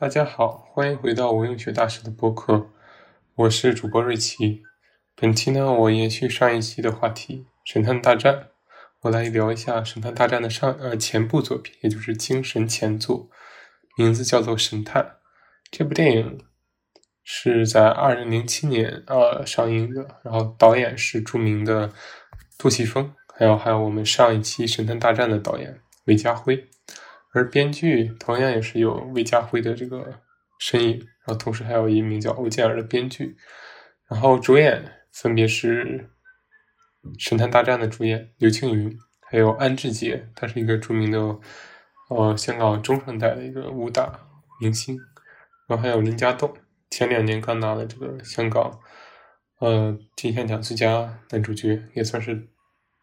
大家好，欢迎回到无用学大师的播客，我是主播瑞奇。本期呢，我延续上一期的话题《神探大战》，我来聊一下《神探大战》的上呃前部作品，也就是精神前作，名字叫做《神探》。这部电影是在二零零七年呃上映的，然后导演是著名的杜琪峰，还有还有我们上一期《神探大战》的导演韦家辉。而编剧同样也是有魏家辉的这个身影，然后同时还有一名叫欧健尔的编剧，然后主演分别是《神探大战》的主演刘青云，还有安志杰，他是一个著名的呃香港中生代的一个武打明星，然后还有林家栋，前两年刚拿了这个香港呃金像奖最佳男主角，也算是。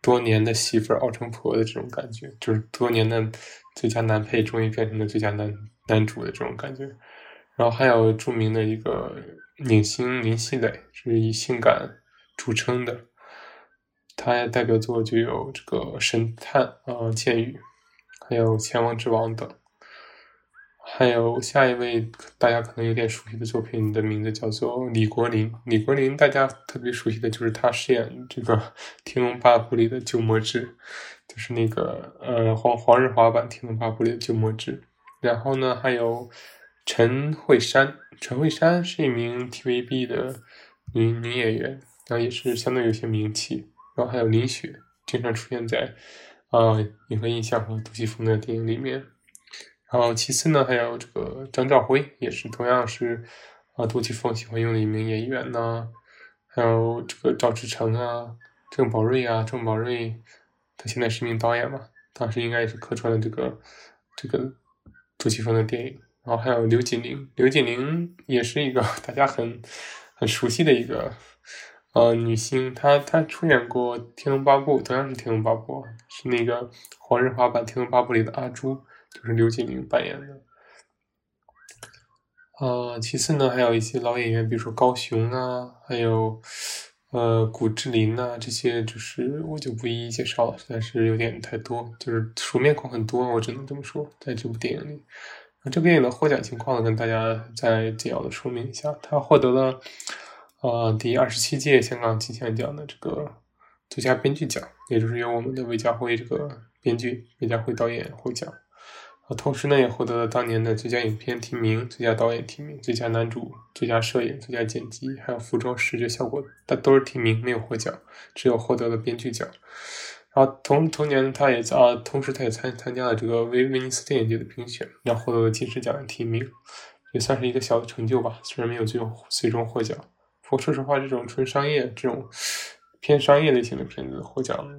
多年的媳妇熬成婆的这种感觉，就是多年的最佳男配终于变成了最佳男男主的这种感觉。然后还有著名的一个影星林熙蕾，是以性感著称的，他代表作就有这个《神探》啊，《剑雨》，还有《千王之王》等。还有下一位大家可能有点熟悉的作品的名字叫做李国林。李国林大家特别熟悉的就是他饰演这个《天龙八部》里的鸠摩智，就是那个呃黄黄日华版《天龙八部》里的鸠摩智。然后呢，还有陈慧珊，陈慧珊是一名 TVB 的女女演员，然后也是相对有些名气。然后还有林雪，经常出现在啊《银河印象》和杜琪峰的电影里面。然后其次呢，还有这个张兆辉，也是同样是啊杜琪峰喜欢用的一名演员呢。还有这个赵志成啊，郑宝瑞啊，郑宝瑞他现在是一名导演嘛，当时应该也是客串了这个这个杜琪峰的电影。然后还有刘锦玲，刘锦玲也是一个 大家很很熟悉的一个呃女星，她她出演过《天龙八部》，同样是《天龙八部》，是那个黄日华版《天龙八部》里的阿朱。就是刘锦玲扮演的，啊，其次呢，还有一些老演员，比如说高雄啊，还有呃古志林呐，这些就是我就不一一介绍了，实在是有点太多，就是熟面孔很多，我只能这么说，在这部电影里。那这部电影的获奖情况呢，跟大家再简要的说明一下，它获得了呃第二十七届香港金像奖的这个最佳编剧奖，也就是由我们的韦家辉这个编剧、韦家辉导演获奖。啊，同时呢，也获得了当年的最佳影片提名、最佳导演提名、最佳男主、最佳摄影、最佳剪辑，还有服装视觉效果，但都是提名，没有获奖，只有获得了编剧奖。然后同同年，他也啊，同时他也参参加了这个威威尼斯电影节的评选，然后获得了金狮奖的提名，也算是一个小的成就吧。虽然没有最终最终获奖，不过说实话，这种纯商业、这种偏商业类型的片子获奖。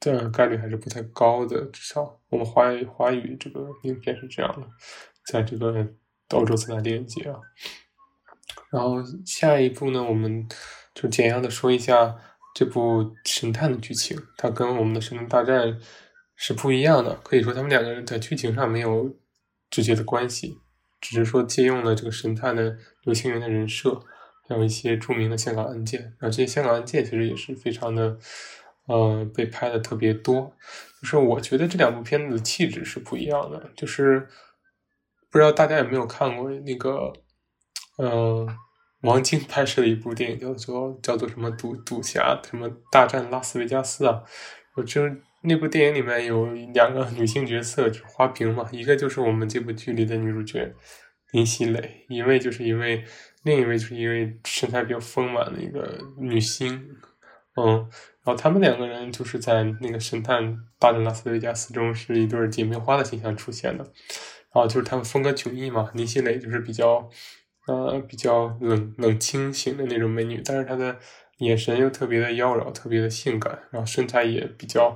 的概率还是不太高的，至少我们华语华语这个影片是这样的，在这个欧洲三大电影节啊。然后下一步呢，我们就简要的说一下这部神探的剧情，它跟我们的《神探大战》是不一样的。可以说，他们两个人在剧情上没有直接的关系，只是说借用了这个神探的刘青云的人设，还有一些著名的香港案件。然后这些香港案件其实也是非常的。呃，被拍的特别多，就是我觉得这两部片子的气质是不一样的。就是不知道大家有没有看过那个，呃，王晶拍摄的一部电影，叫做叫做什么赌赌侠什么大战拉斯维加斯啊。我就那部电影里面有两个女性角色，就是花瓶嘛，一个就是我们这部剧里的女主角林熙蕾，一位就是一位，另一位就是一位身材比较丰满的一个女星，嗯。然后他们两个人就是在那个《神探大战拉斯维加斯》中是一对姐妹花的形象出现的，然后就是他们风格迥异嘛。林熙蕾就是比较，呃，比较冷冷清型的那种美女，但是她的眼神又特别的妖娆，特别的性感，然后身材也比较，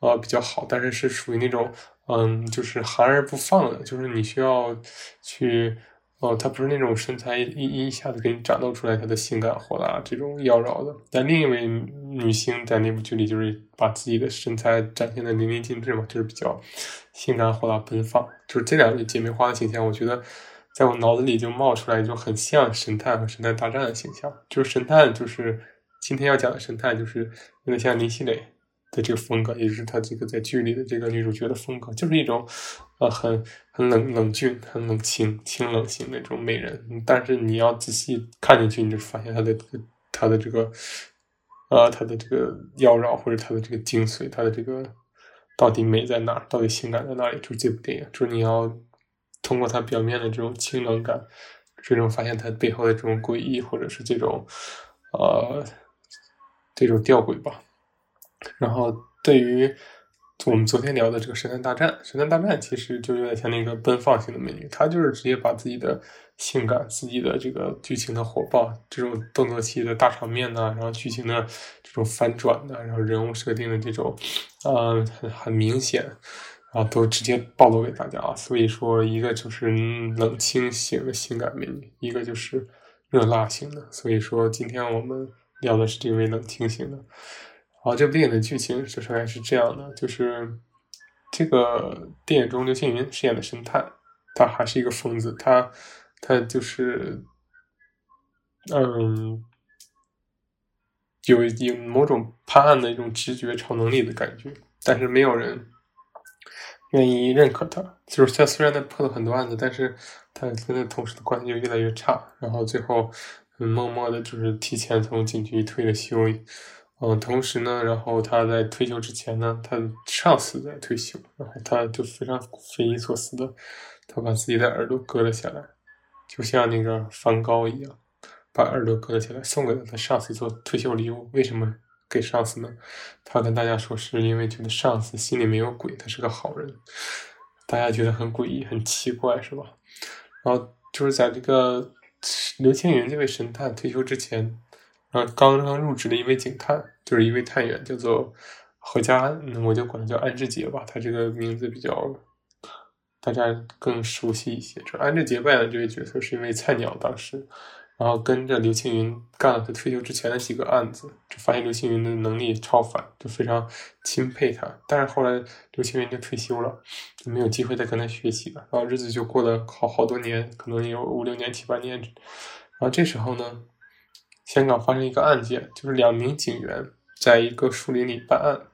呃，比较好，但是是属于那种，嗯，就是含而不放的，就是你需要去。哦，她不是那种身材一一下子给你展露出来她的性感火辣这种妖娆的，但另一位女星在那部剧里就是把自己的身材展现的淋漓尽致嘛，就是比较性感火辣奔放，就是这两位姐妹花的形象，我觉得在我脑子里就冒出来就很像神探和神探大战的形象，就是神探就是今天要讲的神探就是有点像林熙蕾的这个风格，也就是她这个在剧里的这个女主角的风格，就是一种呃，很很冷冷峻、很冷清、清冷型那种美人。但是你要仔细看进去，你就发现她的她的这个，呃，她的这个妖娆或者她的这个精髓，她的这个到底美在哪儿，到底性感在哪里？就是这部电影，就是你要通过它表面的这种清冷感，最终发现它背后的这种诡异，或者是这种呃这种吊诡吧。然后对于。我们昨天聊的这个《神探大战》，《神探大战》其实就有点像那个奔放型的美女，她就是直接把自己的性感、自己的这个剧情的火爆、这种动作戏的大场面呐，然后剧情的这种反转的，然后人物设定的这种，呃，很很明显，然后都直接暴露给大家啊。所以说，一个就是冷清型的性感美女，一个就是热辣型的。所以说，今天我们聊的是这位冷清型的。好，这部电影的剧情说出来是这样的，就是这个电影中刘青云饰演的神探，他还是一个疯子，他他就是嗯，有有某种判案的一种直觉、超能力的感觉，但是没有人愿意认可他。就是他虽然他破了很多案子，但是他跟他同事的关系就越来越差，然后最后默默的，就是提前从警局退了休。嗯，同时呢，然后他在退休之前呢，他上司在退休，然后他就非常匪夷所思的，他把自己的耳朵割了下来，就像那个梵高一样，把耳朵割了下来，送给了他上司做退休礼物。为什么给上司呢？他跟大家说是因为觉得上司心里没有鬼，他是个好人。大家觉得很诡异、很奇怪，是吧？然后就是在这个刘青云这位神探退休之前。刚刚入职的一位警探，就是一位探员，叫做何家安，我就管他叫安志杰吧。他这个名字比较大家更熟悉一些。就安志杰扮演的这位角色是一位菜鸟，当时，然后跟着刘青云干了他退休之前的几个案子，就发现刘青云的能力超凡，就非常钦佩他。但是后来刘青云就退休了，就没有机会再跟他学习了。然后日子就过了好好多年，可能有五六年、七八年。然后这时候呢？香港发生一个案件，就是两名警员在一个树林里办案，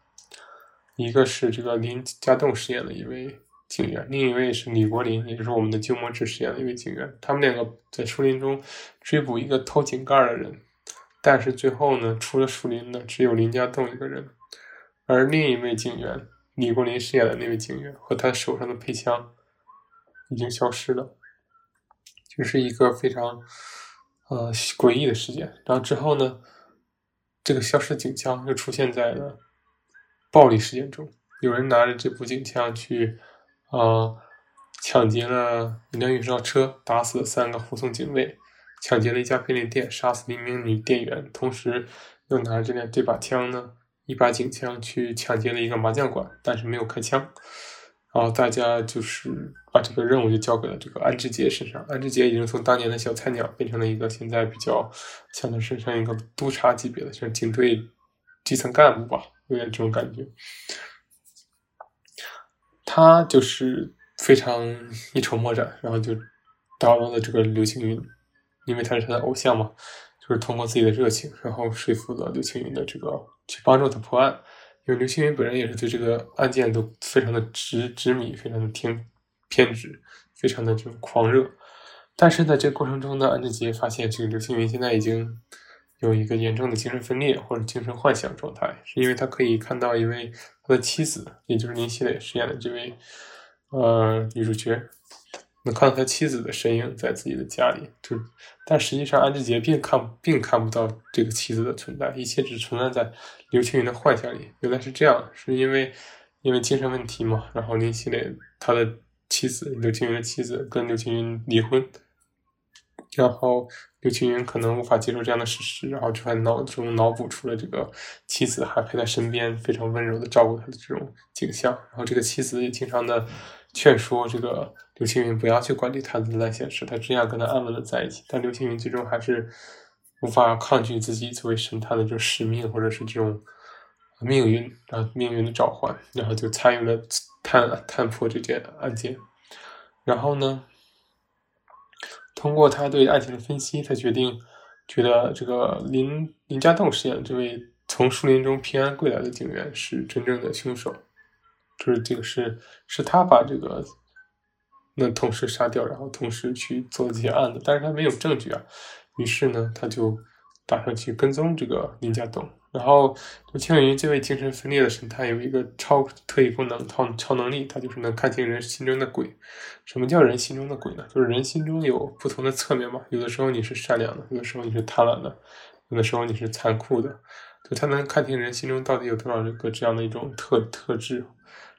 一个是这个林家栋饰演的一位警员，另一位是李国林，也就是我们的鸠摩智饰演的一位警员。他们两个在树林中追捕一个偷井盖的人，但是最后呢，除了树林的，只有林家栋一个人，而另一位警员李国林饰演的那位警员和他手上的配枪已经消失了，就是一个非常。呃，诡异的事件。然后之后呢，这个消失的警枪又出现在了暴力事件中。有人拿着这部警枪去，啊，抢劫了一辆运钞车，打死了三个护送警卫；抢劫了一家便利店，杀死了一名女店员。同时，又拿着这辆这把枪呢，一把警枪去抢劫了一个麻将馆，但是没有开枪。然后大家就是把这个任务就交给了这个安志杰身上。安志杰已经从当年的小菜鸟变成了一个现在比较像他身上一个督察级别的，像警队基层干部吧，有点这种感觉。他就是非常一筹莫展，然后就打动了这个刘青云，因为他是他的偶像嘛，就是通过自己的热情，然后说服了刘青云的这个去帮助他破案。因为刘青云本人也是对这个案件都非常的执执迷，非常的偏偏执，非常的这种狂热。但是在这个过程中呢，安志杰发现这个刘青云现在已经有一个严重的精神分裂或者精神幻想状态，是因为他可以看到一位他的妻子，也就是林熙蕾饰演的这位呃女主角。能看到他妻子的身影在自己的家里，就，但实际上安志杰并看并看不到这个妻子的存在，一切只存在在刘青云的幻想里。原来是这样，是因为因为精神问题嘛。然后林熙蕾他的妻子刘青云的妻子跟刘青云离婚，然后刘青云可能无法接受这样的事实，然后就在脑中脑补出了这个妻子还陪在身边，非常温柔的照顾他的这种景象。然后这个妻子也经常的劝说这个。刘青云不要去管理他的烂闲事，他只想跟他安稳的在一起。但刘青云最终还是无法抗拒自己作为神探的这使命，或者是这种命运啊命运的召唤，然后就参与了探探破这件案件。然后呢，通过他对案情的分析，他决定觉得这个林林家栋饰演的这位从树林中平安归来的警员是真正的凶手，就是这个是是他把这个。那同时杀掉，然后同时去做这些案子，但是他没有证据啊，于是呢，他就打算去跟踪这个林家栋。然后刘青云这位精神分裂的神探有一个超特异功能、超超能力，他就是能看清人心中的鬼。什么叫人心中的鬼呢？就是人心中有不同的侧面嘛，有的时候你是善良的，有的时候你是贪婪的，有的时候你是残酷的，就他能看清人心中到底有多少个这样的一种特特质。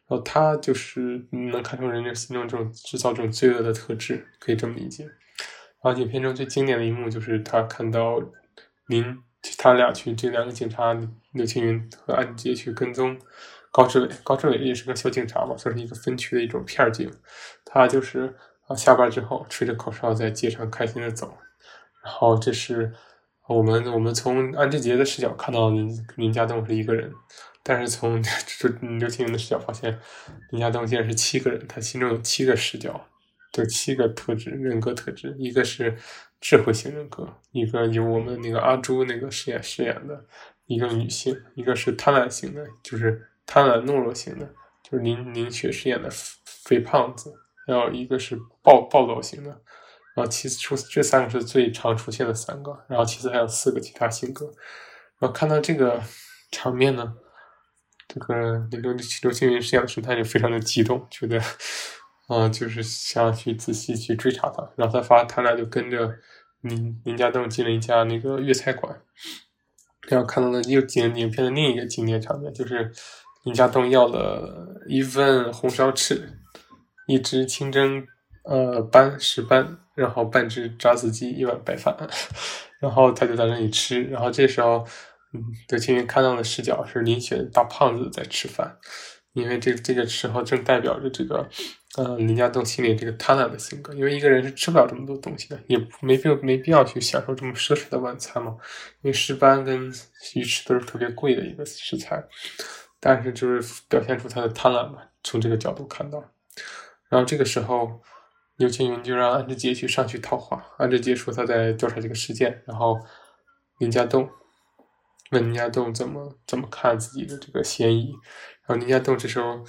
然后他就是能看出人的心中这种制造这种罪恶的特质，可以这么理解。然后影片中最经典的一幕就是他看到林。他俩去，这两个警察刘青云和安杰去跟踪高志伟。高志伟也是个小警察嘛，算是一个分区的一种片警。他就是啊，下班之后吹着口哨在街上开心的走。然后这是我们我们从安志杰的视角看到林林家栋是一个人，但是从这刘青云的视角发现林家栋竟然是七个人，他心中有七个视角，有七个特质人格特质，一个是。智慧型人格，一个由我们那个阿朱那个饰演饰演的一个女性，一个是贪婪型的，就是贪婪懦弱型的，就是林林雪饰演的肥胖子，然后一个是暴暴躁型的，然后其次出这三个是最常出现的三个，然后其次还有四个其他性格。然后看到这个场面呢，这个刘刘青云饰演的神探就非常的激动，觉得。嗯，就是想要去仔细去追查他，然后他发他俩就跟着林林家栋进了一家那个粤菜馆，然后看到了又影影片的另一个经典场面，就是林家栋要了一份红烧翅，一只清蒸呃斑石斑，然后半只炸子鸡，一碗白饭，然后他就在那里吃，然后这时候，嗯，德青云看到的视角是林雪大胖子在吃饭。因为这这个时候正代表着这个，呃，林家栋心里这个贪婪的性格。因为一个人是吃不了这么多东西的，也没必要没必要去享受这么奢侈的晚餐嘛。因为石斑跟鱼翅都是特别贵的一个食材，但是就是表现出他的贪婪嘛。从这个角度看到，然后这个时候，刘青云就让安志杰去上去套话。安志杰说他在调查这个事件，然后林家栋问林家栋怎么怎么看自己的这个嫌疑。然后林家栋这时候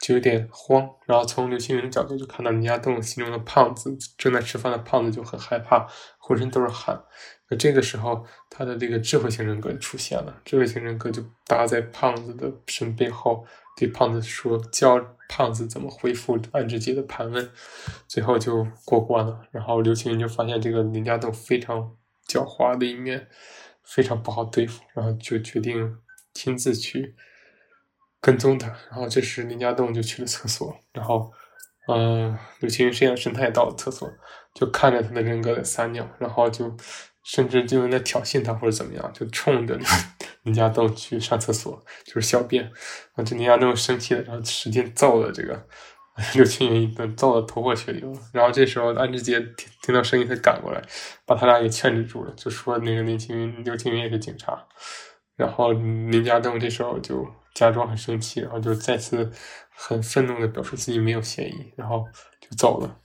就有点慌，然后从刘青云的角度就看到林家栋心中的胖子正在吃饭的胖子就很害怕，浑身都是汗。那这个时候他的这个智慧型人格出现了，智慧型人格就搭在胖子的身背后，对胖子说，教胖子怎么回复安志杰的盘问，最后就过关了。然后刘青云就发现这个林家栋非常狡猾的一面，非常不好对付，然后就决定亲自去。跟踪他，然后这时林家栋就去了厕所，然后，嗯，刘青云饰演的神探也到了厕所，就看着他的人格在撒尿，然后就甚至就在挑衅他或者怎么样，就冲着 林家栋去上厕所，就是小便，啊，这林家栋生气了，然后使劲揍了这个刘青云一顿，揍得头破血流。然后这时候安志杰听听到声音才赶过来，把他俩给劝制住了，就说那个林青云刘青云也是警察，然后林家栋这时候就。假装很生气，然后就再次很愤怒的表示自己没有嫌疑，然后就走了。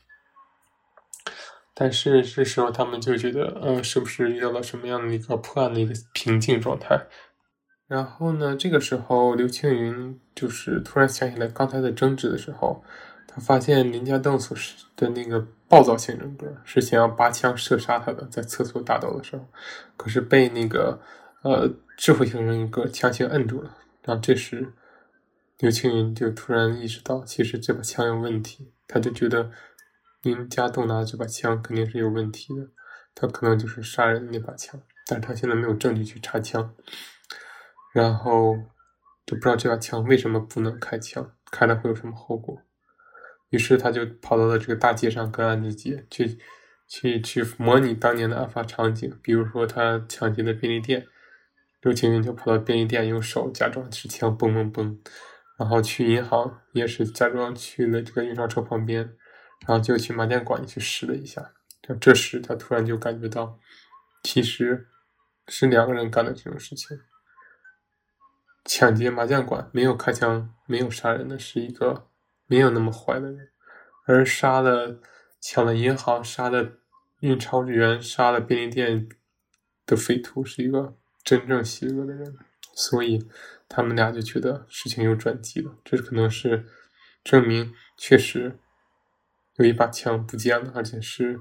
但是这时候他们就觉得，嗯，是不是遇到了什么样的一个破案的一个瓶颈状态？然后呢，这个时候刘青云就是突然想起来刚才的争执的时候，他发现林家栋所的那个暴躁型人格是想要拔枪射杀他的，在厕所打斗的时候，可是被那个呃智慧型人格强行摁住了。然后这时，刘青云就突然意识到，其实这把枪有问题。他就觉得林家栋拿的这把枪肯定是有问题的，他可能就是杀人的那把枪，但是他现在没有证据去查枪，然后就不知道这把枪为什么不能开枪，开了会有什么后果。于是他就跑到了这个大街上，跟安志杰去去去模拟当年的案发场景，比如说他抢劫的便利店。刘青云就跑到便利店，用手假装持枪，嘣嘣嘣，然后去银行也是假装去了这个运钞车旁边，然后就去麻将馆去试了一下。这时他突然就感觉到，其实是两个人干的这种事情。抢劫麻将馆没有开枪、没有杀人的是一个没有那么坏的人，而杀了抢了银行、杀了运钞员、杀了便利店的匪徒是一个。真正邪恶的人，所以他们俩就觉得事情有转机了。这可能是证明，确实有一把枪不见了，而且是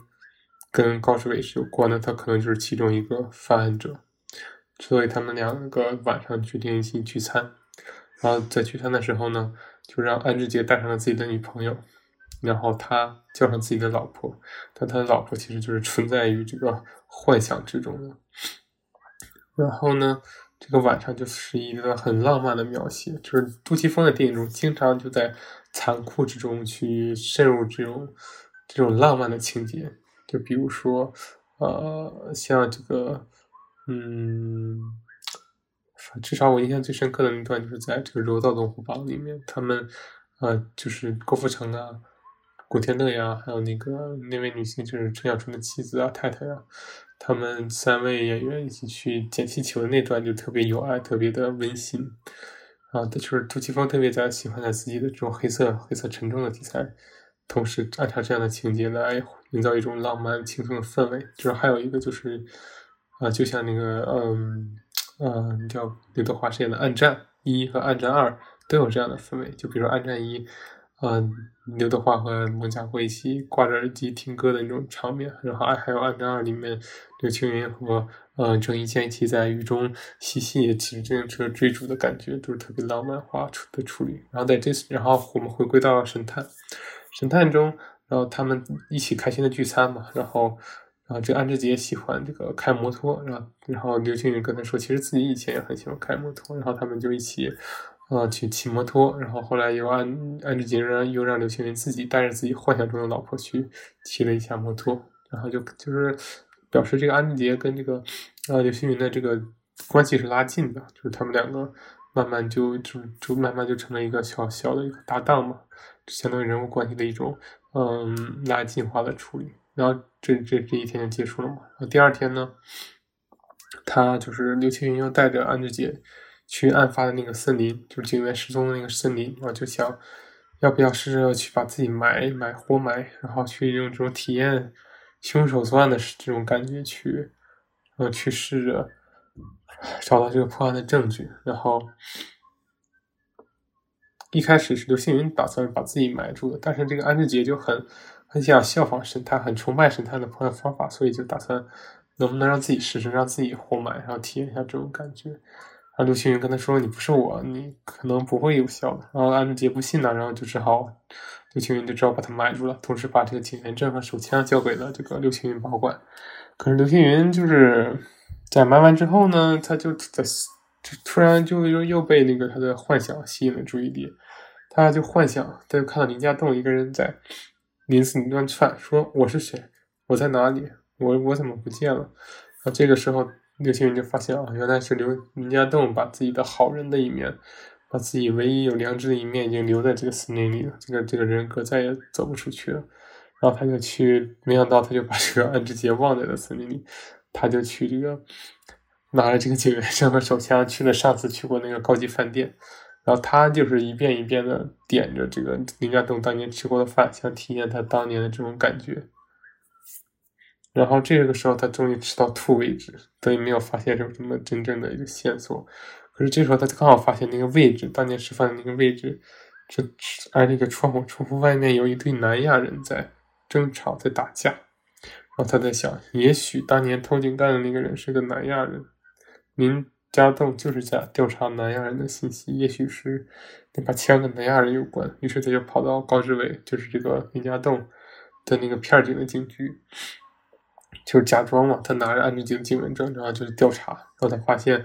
跟高志伟是有关的，他可能就是其中一个犯案者。所以他们两个晚上决定一起聚餐，然后在聚餐的时候呢，就让安志杰带上了自己的女朋友，然后他叫上自己的老婆，但他的老婆其实就是存在于这个幻想之中的。然后呢，这个晚上就是一个很浪漫的描写，就是杜琪峰的电影中经常就在残酷之中去渗入这种这种浪漫的情节，就比如说，呃，像这个。嗯，至少我印象最深刻的那段就是在这个《柔道龙虎榜》里面，他们，呃，就是郭富城啊、古天乐呀，还有那个那位女性就是陈小春的妻子啊、太太啊，他们三位演员一起去捡气球的那段就特别有爱，特别的温馨。啊，就是杜琪峰特别在喜欢他自己的这种黑色、黑色沉重的题材，同时按照这样的情节来营造一种浪漫轻松的氛围。就是还有一个就是。啊，就像那个，嗯，呃，叫刘德华饰演的《暗战一》和《暗战二》都有这样的氛围。就比如《暗战一》，嗯，刘德华和孟佳慧一起挂着耳机听歌的那种场面，然后还有《暗战二》里面刘青云和呃郑伊健一起在雨中嬉戏、骑自行车追逐的感觉，都是特别浪漫化处的处理。然后在这次，然后我们回归到神探，神探中，然后他们一起开心的聚餐嘛，然后。然后这安志杰喜欢这个开摩托，然后然后刘青云跟他说，其实自己以前也很喜欢开摩托，然后他们就一起，呃，去骑摩托，然后后来又安安志杰让又让刘青云自己带着自己幻想中的老婆去骑了一下摩托，然后就就是表示这个安志杰跟这个呃刘青云的这个关系是拉近的，就是他们两个慢慢就就就慢慢就成了一个小小的一个搭档嘛，相当于人物关系的一种嗯拉近化的处理。然后这这这一天就结束了嘛。然后第二天呢，他就是刘青云又带着安志杰去案发的那个森林，就是警员失踪的那个森林。然后就想，要不要试着去把自己埋埋活埋，然后去用这种体验凶手作案的这种感觉去，呃，去试着找到这个破案的证据。然后一开始是刘星云打算把自己埋住的，但是这个安志杰就很。很想效仿神探，很崇拜神探的破案方法，所以就打算能不能让自己试试，让自己活埋，然后体验一下这种感觉。然后刘青云跟他说：“你不是我，你可能不会有效的。”然后安志杰不信呢，然后就只好刘青云就只好把他埋住了，同时把这个警员证和手枪交给了这个刘青云保管。可是刘青云就是在埋完之后呢，他就在就突然就又又被那个他的幻想吸引了注意力，他就幻想，他就看到林家栋一个人在。临死里乱窜，说我是谁？我在哪里？我我怎么不见了？啊，这个时候刘青云就发现啊，原来是刘林家栋把自己的好人的一面，把自己唯一有良知的一面，已经留在这个森林里了。这个这个人格再也走不出去了。然后他就去，没想到他就把这个安志杰忘在了森林里。他就去这个拿着这个警员证和手枪去了上次去过那个高级饭店。然后他就是一遍一遍的点着这个林家栋当年吃过的饭，想体验他当年的这种感觉。然后这个时候他终于吃到吐为止，等于没有发现有什么真正的一个线索。可是这时候他刚好发现那个位置，当年吃饭的那个位置，这而那个窗户窗户外面有一对南亚人在争吵，在打架。然后他在想，也许当年偷井盖的那个人是个南亚人。林。家栋就是在调查南亚人的信息，也许是那把枪跟南亚人有关。于是他就跑到高志伟，就是这个林家栋的那个片警的警局，就是假装嘛，他拿着安志杰的警员证，然后就是调查。然后他发现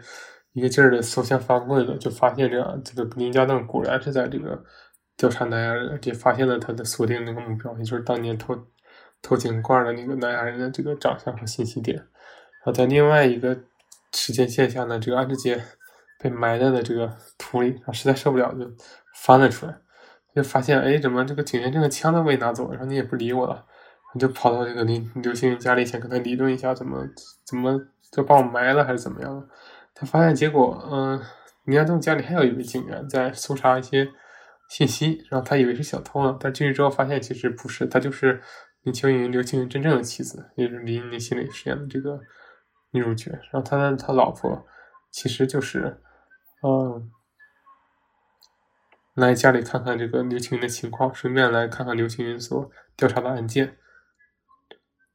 一个劲儿的搜枪翻柜子，就发现这样，这个林家栋果然是在这个调查南亚人，就发现了他的锁定那个目标，也就是当年偷偷井罐的那个南亚人的这个长相和信息点。然后在另外一个。时间线下呢，这个安志杰被埋在了这个土里，他实在受不了，就翻了出来，就发现哎，怎么这个警员证的枪都被拿走？然后你也不理我了，就跑到这个林刘青云家里，想跟他理论一下，怎么怎么就把我埋了，还是怎么样？他发现结果，嗯，林家栋家里还有一位警员在搜查一些信息，然后他以为是小偷呢，但进去之后发现其实不是，他就是林青云刘青云真正的妻子，也是林林心里饰演的这个。女主角，然后他的他老婆其实就是，嗯来家里看看这个刘青云的情况，顺便来看看刘青云所调查的案件。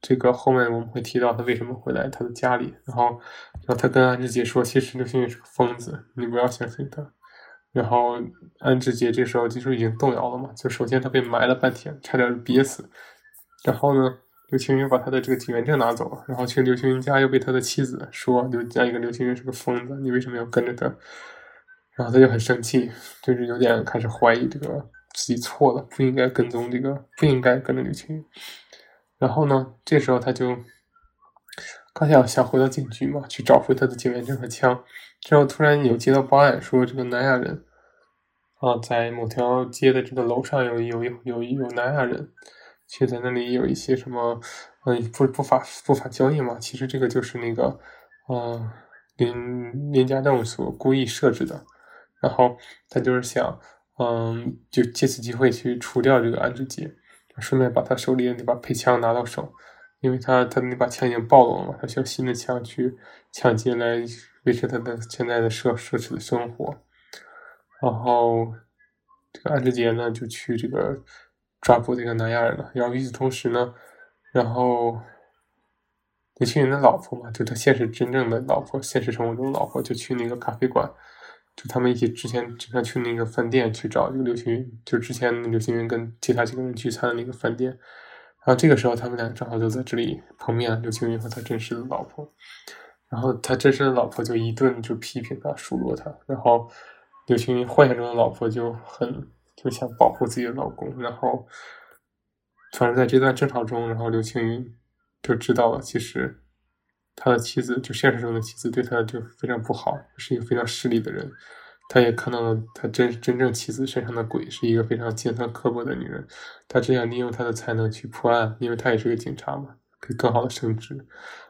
这个后面我们会提到他为什么会来他的家里，然后，然后他跟安志杰说，其实刘青云是个疯子，你不要相信他。然后安志杰这时候其实已经动摇了嘛，就首先他被埋了半天，差点憋死。然后呢，刘青云把他的这个警员证拿走了，然后去刘青云家又被他的妻子说刘家一个刘青云是个疯子，你为什么要跟着他？然后他就很生气，就是有点开始怀疑这个自己错了，不应该跟踪这个，不应该跟着刘青云。然后呢？这时候他就刚想想回到警局嘛，去找回他的警员证和枪。之后突然有接到报案，说这个南亚人啊，在某条街的这个楼上有有有有南亚人，却在那里有一些什么嗯不不法不法交易嘛。其实这个就是那个嗯林林家栋所故意设置的。然后他就是想嗯，就借此机会去除掉这个安志杰。顺便把他手里的那把配枪拿到手，因为他他那把枪已经暴露了嘛，他需要新的枪去抢劫来维持他的现在的奢奢侈的生活。然后这个安志杰呢就去这个抓捕这个南亚人了。然后与此同时呢，然后年轻人的老婆嘛，就他现实真正的老婆，现实生活中的老婆就去那个咖啡馆。就他们一起之前经常去那个饭店去找这个刘青云，就之前刘青云跟其他几个人聚餐的那个饭店，然后这个时候他们俩正好就在这里碰面了，刘青云和他真实的老婆，然后他真实的老婆就一顿就批评他数落他，然后刘青云幻想中的老婆就很就想保护自己的老公，然后反正在这段争吵中，然后刘青云就知道了其实。他的妻子就现实中的妻子对他就非常不好，是一个非常势利的人。他也看到了他真真正妻子身上的鬼，是一个非常尖酸刻薄的女人。他只想利用他的才能去破案，因为他也是个警察嘛，可以更好的升职。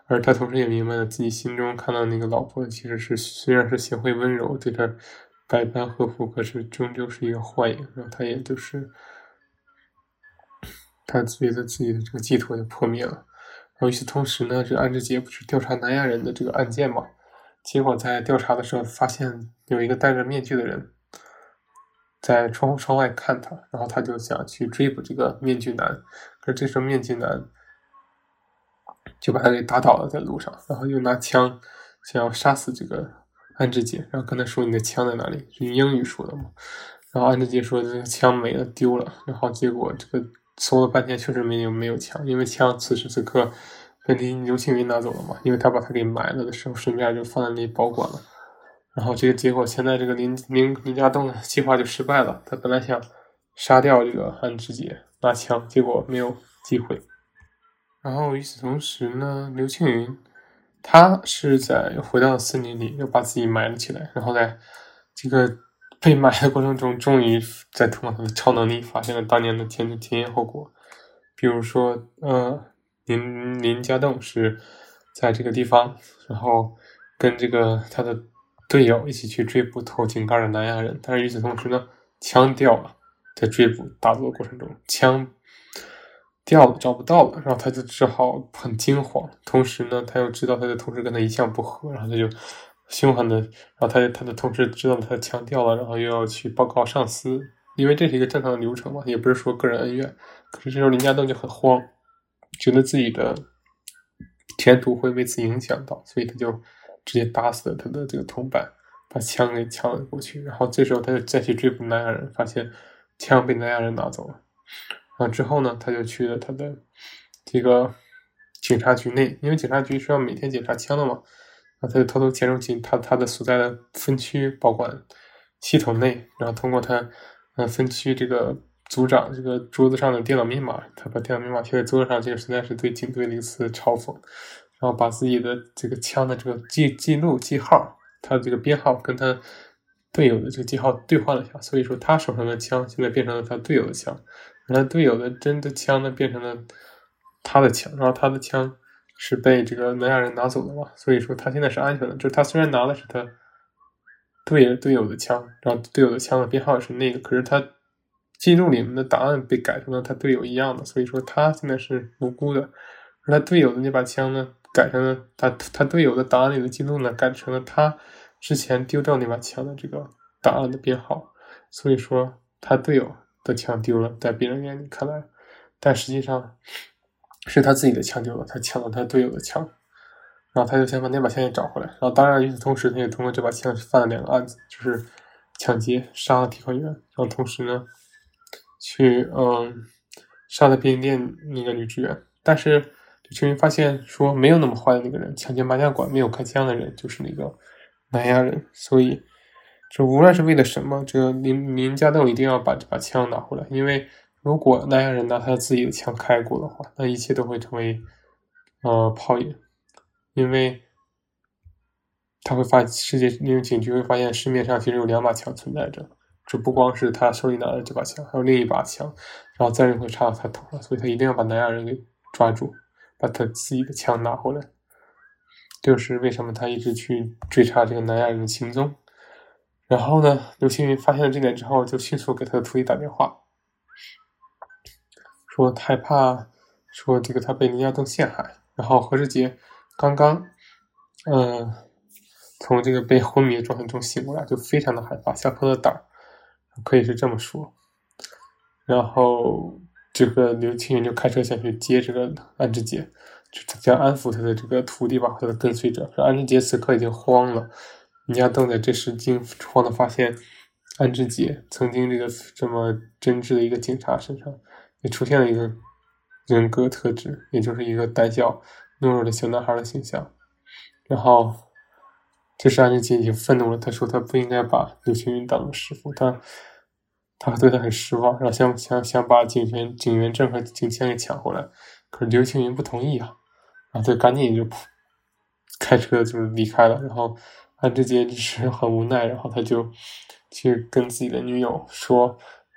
而他同时也明白了自己心中看到那个老婆其实是虽然是贤惠温柔，对他百般呵护，可是终究是一个幻影。然后他也就是他觉得自己的这个寄托就破灭了。然后与此同时呢，这个安志杰不是调查南亚人的这个案件嘛？结果在调查的时候，发现有一个戴着面具的人在窗窗外看他，然后他就想去追捕这个面具男，可是这时候面具男就把他给打倒了在路上，然后又拿枪想要杀死这个安志杰，然后跟他说：“你的枪在哪里？”用英语说的嘛。然后安志杰说：“这个枪没了，丢了。”然后结果这个。搜了半天，确实没有没有枪，因为枪此时此刻被林刘青云拿走了嘛，因为他把他给埋了的时候，顺便就放在那里保管了。然后这个结果，现在这个林林林家栋计划就失败了。他本来想杀掉这个安志杰拿枪，结果没有机会。然后与此同时呢，刘青云他是在回到森林里，又把自己埋了起来，然后在这个。被埋的过程中，终于在通过他的超能力发现了当年的前前因后果。比如说，呃，林林家栋是在这个地方，然后跟这个他的队友一起去追捕偷井盖的南亚人，但是与此同时呢，枪掉了，在追捕打斗的过程中，枪掉了找不到了，然后他就只好很惊慌。同时呢，他又知道他的同事跟他一向不和，然后他就。凶狠的，然后他他的同事知道他的枪掉了，然后又要去报告上司，因为这是一个正常的流程嘛，也不是说个人恩怨。可是这时候林家栋就很慌，觉得自己的前途会被此影响到，所以他就直接打死了他的这个同伴，把枪给抢了过去。然后这时候他就再去追捕南亚人，发现枪被南亚人拿走了。然后之后呢，他就去了他的这个警察局内，因为警察局是要每天检查枪的嘛。然后他就偷偷潜入进他他的所在的分区保管系统内，然后通过他呃分区这个组长这个桌子上的电脑密码，他把电脑密码贴在桌子上，这个实在是对警队的一次嘲讽。然后把自己的这个枪的这个记记录记号，他的这个编号跟他队友的这个记号兑换了一下，所以说他手上的枪现在变成了他队友的枪，而他队友的真的枪呢变成了他的枪，然后他的枪。是被这个南亚人拿走了嘛？所以说他现在是安全的。就是他虽然拿的是他队友队友的枪，然后队友的枪的编号是那个，可是他记录里面的档案被改成了他队友一样的，所以说他现在是无辜的。而他队友的那把枪呢，改成了他他队友的档案里的记录呢，改成了他之前丢掉那把枪的这个档案的编号。所以说他队友的枪丢了，在别人眼里看来，但实际上是他自己的枪丢了，他抢了他队友的枪，然后他就想把那把枪也找回来。然后当然与此同时，他也通过这把枪犯了两个案子，就是抢劫杀了提款员，然后同时呢，去嗯杀了便利店那个女职员。但是刘青云发现说没有那么坏的那个人，抢劫麻将馆没有开枪的人就是那个南亚人，所以。这无论是为了什么，这个林林家栋一定要把这把枪拿回来，因为如果南亚人拿他自己的枪开过的话，那一切都会成为呃泡影，因为他会发世界那个警局会发现市面上其实有两把枪存在着，这不光是他手里拿的这把枪，还有另一把枪，然后责任会插到他头上，所以他一定要把南亚人给抓住，把他自己的枪拿回来，就是为什么他一直去追查这个南亚人的行踪。然后呢，刘青云发现了这点之后，就迅速给他的徒弟打电话，说害怕，说这个他被林家栋陷害。然后何志杰刚刚，嗯，从这个被昏迷的状态中醒过来，就非常的害怕，吓破了胆可以是这么说。然后这个刘青云就开车想去接这个安志杰，就想安抚他的这个徒弟吧，他的跟随者。安志杰此刻已经慌了。林家栋在这时惊慌的发现，安志杰曾经这个这么真挚的一个警察身上，也出现了一个人格特质，也就是一个胆小懦弱的小男孩的形象。然后，这时安志杰已经愤怒了，他说他不应该把刘青云当成师傅，他他对他很失望，然后想想想把警员警员证和警枪给抢回来，可是刘青云不同意啊，然后他赶紧就开车就是离开了，然后。安志杰就是很无奈，然后他就去跟自己的女友说：“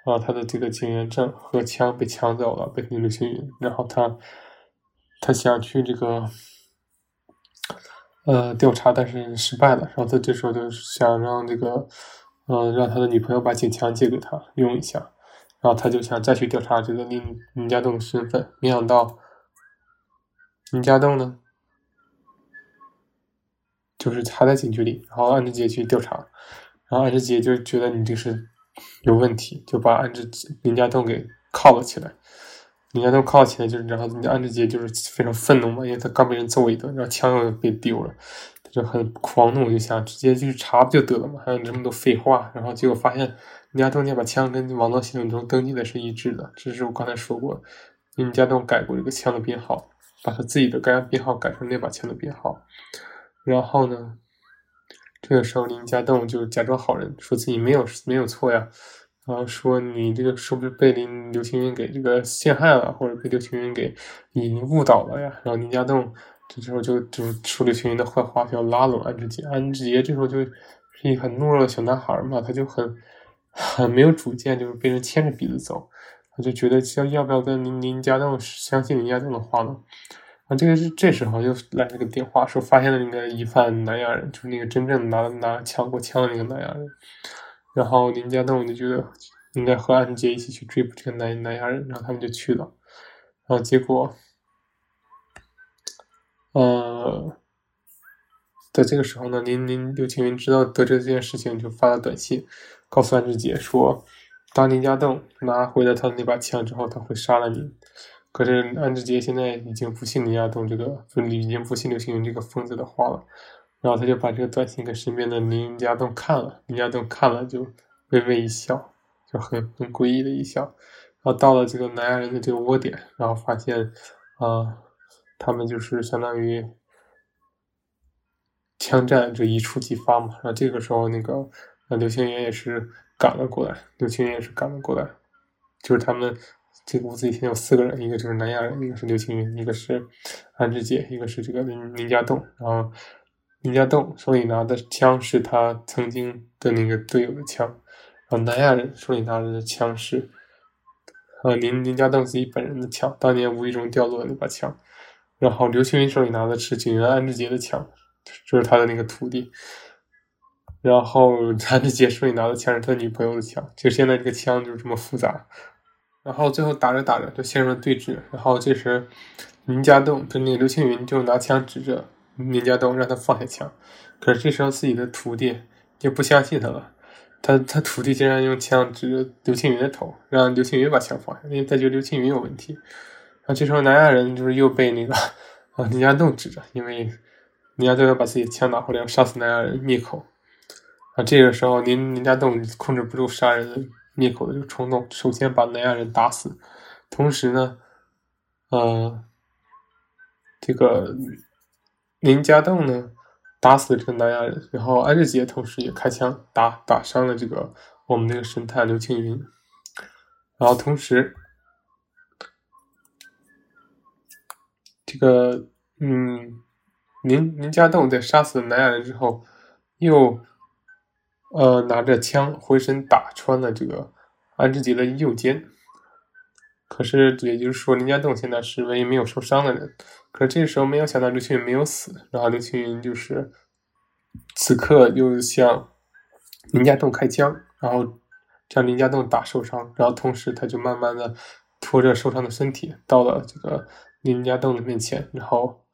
然后，他的这个警员证和枪被抢走了，被刘青云。然后他他想去这个呃调查，但是失败了。然后他这时候就想让这个嗯让他的女朋友把警枪借给他用一下。然后他就想再去调查这个林林家栋的身份，没想到林家栋呢。”就是还在警局里，然后安志杰去调查，然后安志杰就觉得你这是有问题，就把安志林家栋给铐了起来。林家栋铐起来，就是然后安志杰就是非常愤怒嘛，因为他刚被人揍一顿，然后枪又被丢了，他就很狂怒，就想直接去查不就得了嘛，还有这么多废话。然后结果发现林家栋那把枪跟网络系统中登记的是一致的，这是我刚才说过，林家栋改过这个枪的编号，把他自己的该编号改成那把枪的编号。然后呢，这个时候林家栋就假装好人，说自己没有没有错呀，然后说你这个是不是被林刘青云给这个陷害了，或者被刘青云给已经误导了呀？然后林家栋这时候就就说刘青云的坏话，要拉拢安志杰。安志杰这时候就是一个很懦弱的小男孩嘛，他就很很没有主见，就是被人牵着鼻子走，他就觉得要要不要跟林林家栋相信林家栋的话呢？啊，这个是这时候又来了个电话，说发现了那个疑犯南亚人，就是那个真正拿拿抢过枪的那个南亚人。然后林家栋就觉得应该和安杰一起去追捕这个南南亚人，然后他们就去了。然后结果，呃，在这个时候呢，林林刘青云知道得知这件事情，就发了短信告诉安志杰说，当林家栋拿回了他的那把枪之后，他会杀了你。可是安志杰现在已经不信林家栋这个，就已经不信刘青云这个疯子的话了。然后他就把这个短信给身边的林家栋看了，林家栋看了就微微一笑，就很很诡异的一笑。然后到了这个南亚人的这个窝点，然后发现啊，他们就是相当于枪战就一触即发嘛。然后这个时候，那个呃刘青云也是赶了过来，刘青云也是赶了过来，就是他们。这个屋子一天有四个人，一个就是南亚人，一个是刘青云，一个是安志杰，一个是这个林林家栋。然后林家栋手里拿的枪是他曾经的那个队友的枪，然后南亚人手里拿的枪是呃林林家栋自己本人的枪，当年无意中掉落的那把枪。然后刘青云手里拿的是警员安志杰的枪，就是他的那个徒弟。然后安志杰手里拿的枪是他女朋友的枪，就现在这个枪就是这么复杂。然后最后打着打着就陷入了对峙，然后这时林家栋就那个刘青云就拿枪指着林家栋，让他放下枪。可是这时候自己的徒弟就不相信他了，他他徒弟竟然用枪指着刘青云的头，让刘青云把枪放下，因为他觉得刘青云有问题。然后这时候南亚人就是又被那个啊林家栋指着，因为林家栋要把自己的枪拿回来，要杀死南亚人灭口。啊，这个时候林林家栋控制不住杀人的灭口的这个冲动，首先把南亚人打死，同时呢，呃，这个林家栋呢。打死了这个南亚人，然后安志杰同时也开枪打打伤了这个我们那个神探刘青云，然后同时，这个嗯，林林家栋在杀死南亚人之后，又呃拿着枪回身打穿了这个安志杰的右肩。可是，也就是说，林家栋现在是唯一没有受伤的人。可是这时候，没有想到刘青云没有死，然后刘青云就是此刻又向林家栋开枪，然后将林家栋打受伤，然后同时他就慢慢的拖着受伤的身体到了这个林家栋的面前，然后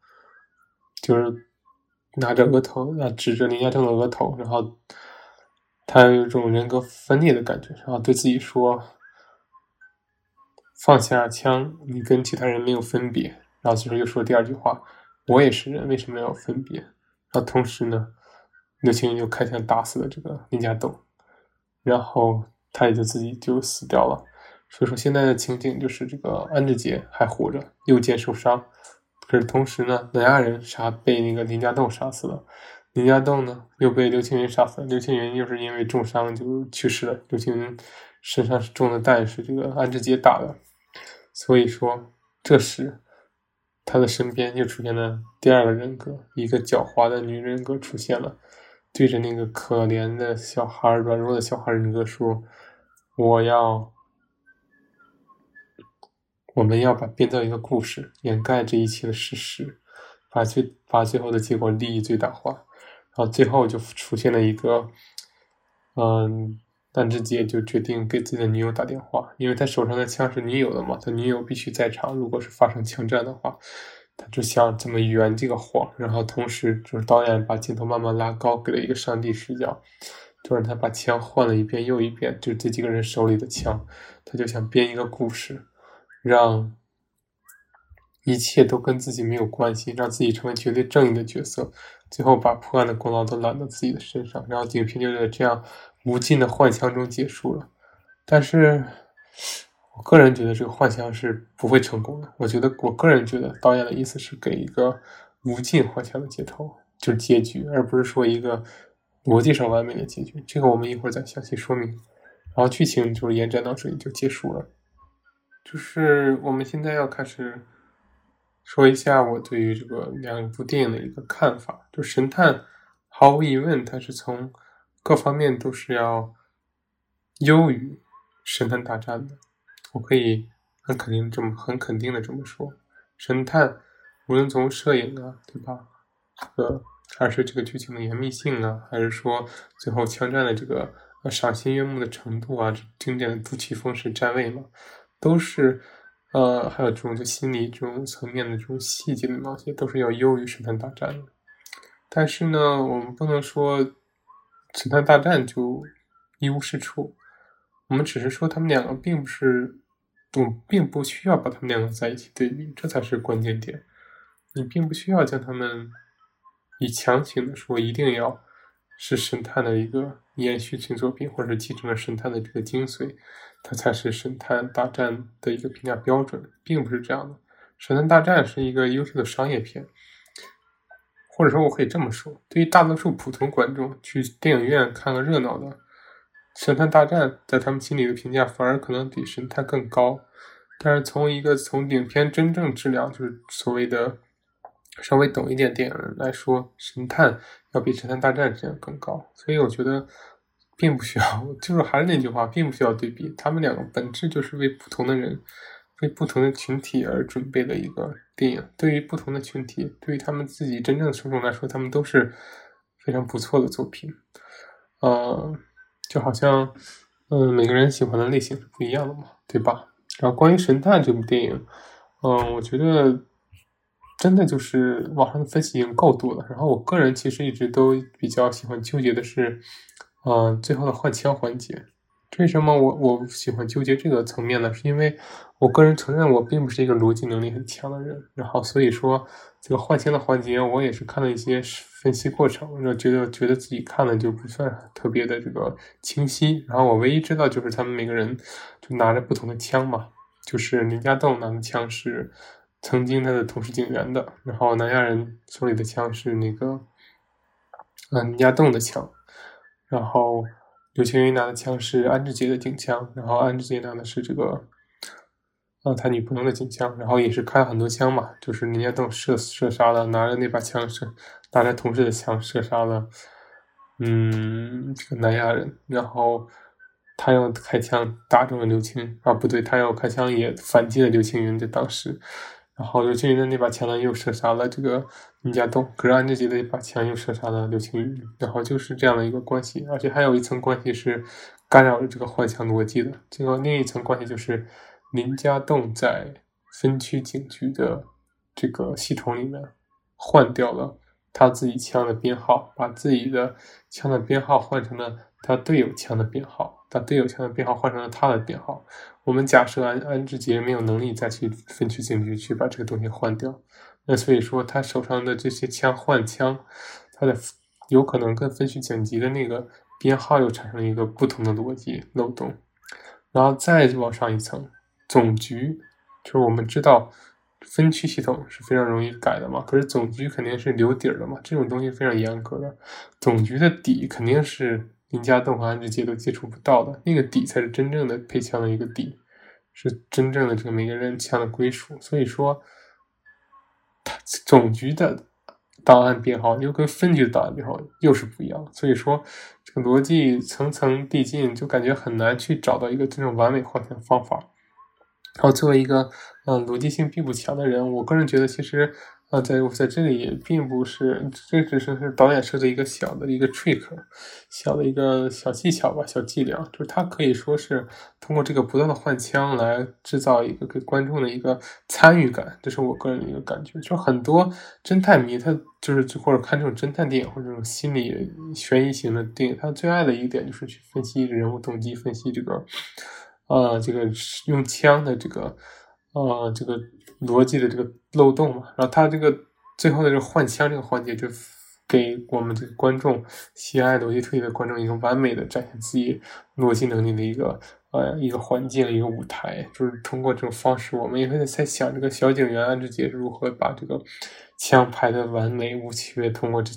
就是拿着额头啊指着林家栋的额头，然后他有一种人格分裂的感觉，然后对自己说。放下枪，你跟其他人没有分别。然后最后又说第二句话：“我也是人，为什么要分别？”然后同时呢，刘青云就开枪打死了这个林家栋，然后他也就自己就死掉了。所以说现在的情景就是这个安志杰还活着，右肩受伤。可是同时呢，南亚人杀被那个林家栋杀死了，林家栋呢又被刘青云杀死了。刘青云又是因为重伤就去世了。刘青云身上是中的弹是这个安志杰打的。所以说，这时他的身边又出现了第二个人格，一个狡猾的女人格出现了，对着那个可怜的小孩、软弱的小孩人格说：“我要，我们要把编造一个故事，掩盖这一切的事实，把最把最后的结果利益最大化。”然后最后就出现了一个，嗯。但志杰就决定给自己的女友打电话，因为他手上的枪是女友的嘛，他女友必须在场。如果是发生枪战的话，他就想怎么圆这个谎。然后同时就是导演把镜头慢慢拉高，给了一个上帝视角，就让他把枪换了一遍又一遍，就这几个人手里的枪。他就想编一个故事，让一切都跟自己没有关系，让自己成为绝对正义的角色，最后把破案的功劳都揽到自己的身上。然后影片就在这样。无尽的幻想中结束了，但是我个人觉得这个幻想是不会成功的。我觉得，我个人觉得导演的意思是给一个无尽幻想的结头，就是结局，而不是说一个逻辑上完美的结局。这个我们一会儿再详细说明。然后剧情就是延展到这里就结束了。就是我们现在要开始说一下我对于这个两部电影的一个看法。就《神探》，毫无疑问，它是从。各方面都是要优于《神探大战》的，我可以很肯定这么很肯定的这么说，《神探》无论从摄影啊，对吧？这个还是这个剧情的严密性啊，还是说最后枪战的这个赏心悦目的程度啊，经典的杜琪峰式站位嘛，都是呃，还有这种就心理这种层面的这种细节的描写，都是要优于《神探大战》的。但是呢，我们不能说。神探大战就一无是处，我们只是说他们两个并不是，我并不需要把他们两个在一起对比，这才是关键点。你并不需要将他们以强行的说一定要是神探的一个延续性作品，或者继承了神探的这个精髓，它才是神探大战的一个评价标准，并不是这样的。神探大战是一个优秀的商业片。或者说，我可以这么说：，对于大多数普通观众去电影院看个热闹的《神探大战》，在他们心里的评价反而可能比《神探》更高。但是从一个从影片真正质量，就是所谓的稍微懂一点电影人来说，《神探》要比《神探大战》质量更高。所以我觉得，并不需要，就是还是那句话，并不需要对比。他们两个本质就是为不同的人。为不同的群体而准备的一个电影，对于不同的群体，对于他们自己真正的受众来说，他们都是非常不错的作品。呃，就好像，嗯，每个人喜欢的类型是不一样的嘛，对吧？然后关于《神探》这部电影，嗯，我觉得真的就是网上的分析已经够多了。然后我个人其实一直都比较喜欢纠结的是，呃，最后的换枪环节。为什么我我喜欢纠结这个层面呢？是因为我个人承认我并不是一个逻辑能力很强的人，然后所以说这个换枪的环节我也是看了一些分析过程，然后觉得觉得自己看的就不算特别的这个清晰。然后我唯一知道就是他们每个人就拿着不同的枪嘛，就是林家栋拿的枪是曾经他的同事警员的，然后南亚人手里的枪是那个嗯林家栋的枪，然后。刘青云拿的枪是安志杰的警枪，然后安志杰拿的是这个，呃，他女朋友的警枪，然后也是开了很多枪嘛，就是人家都射射杀了，拿着那把枪射，拿着同事的枪射杀了，嗯，这个南亚人，然后他又开枪打中了刘青，啊，不对，他又开枪也反击了刘青云，在当时。然后刘青云的那把枪呢，又射杀了这个林家栋；可是安志杰的一把枪又射杀了刘青云。然后就是这样的一个关系，而且还有一层关系是干扰了这个换枪逻辑的。这个另一层关系就是林家栋在分区警局的这个系统里面换掉了他自己枪的编号，把自己的枪的编号换成了他队友枪的编号，他队友枪的编号换成了他的编号。我们假设安安志杰没有能力再去分区警局去把这个东西换掉，那所以说他手上的这些枪换枪，他的有可能跟分区警局的那个编号又产生了一个不同的逻辑漏洞，然后再往上一层，总局就是我们知道分区系统是非常容易改的嘛，可是总局肯定是留底儿的嘛，这种东西非常严格的，总局的底肯定是。名家栋和安志杰都接触不到的那个底，才是真正的配枪的一个底，是真正的这个每个人枪的归属。所以说，他总局的档案编号又跟分局的档案编号又是不一样。所以说，这个逻辑层层递进，就感觉很难去找到一个真正完美化的方法。然后，作为一个嗯逻辑性并不强的人，我个人觉得其实。啊，在我在这里也并不是，这只是是导演设的一个小的一个 trick，小的一个小技巧吧，小伎俩，就是他可以说是通过这个不断的换枪来制造一个给观众的一个参与感，这是我个人的一个感觉。就很多侦探迷，他就是或者看这种侦探电影或者这种心理悬疑型的电影，他最爱的一点就是去分析人物动机，分析这个，呃，这个用枪的这个，呃，这个。逻辑的这个漏洞嘛，然后他这个最后的这个换枪这个环节，就给我们这个观众喜爱逻辑推理的观众一个完美的展现自己逻辑能力的一个呃一个环境一个舞台，就是通过这种方式，我们也会在想这个小警员安志杰如何把这个枪排的完美无缺，通过这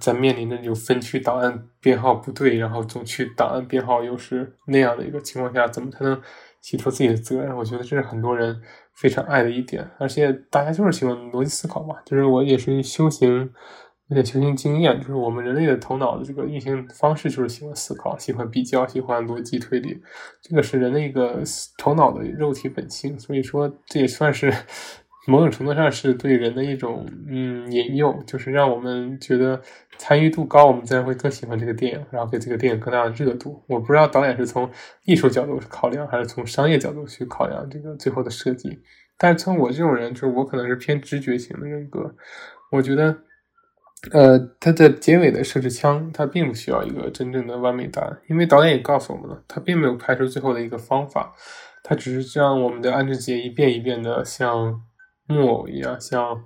在面临的有分区档案编号不对，然后总区档案编号又是那样的一个情况下，怎么才能提出自己的责任？我觉得这是很多人。非常爱的一点，而且大家就是喜欢逻辑思考嘛，就是我也是修行，有点修行经验，就是我们人类的头脑的这个运行方式就是喜欢思考，喜欢比较，喜欢逻辑推理，这个是人的一个头脑的肉体本性，所以说这也算是。某种程度上是对人的一种嗯引诱，就是让我们觉得参与度高，我们自然会更喜欢这个电影，然后给这个电影更大的热度。我不知道导演是从艺术角度考量，还是从商业角度去考量这个最后的设计。但是从我这种人，就是我可能是偏直觉型的人格，我觉得，呃，他的结尾的设置枪，他并不需要一个真正的完美答案，因为导演也告诉我们了，他并没有拍出最后的一个方法，他只是让我们的安志杰一遍一遍的像。木偶一样，像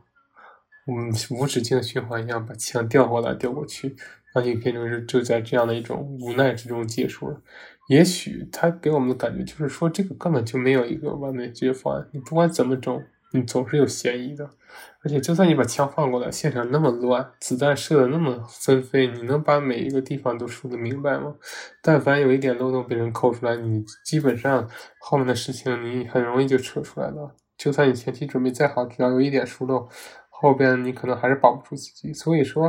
嗯无止境的循环一样，把枪调过来调过去，那影片中就就在这样的一种无奈之中结束了。也许他给我们的感觉就是说，这个根本就没有一个完美解决方案。你不管怎么整，你总是有嫌疑的。而且，就算你把枪放过来，现场那么乱，子弹射的那么纷飞，你能把每一个地方都说得明白吗？但凡有一点漏洞被人抠出来，你基本上后面的事情你很容易就扯出来了。就算你前期准备再好，只要有一点疏漏，后边你可能还是保不住自己。所以说，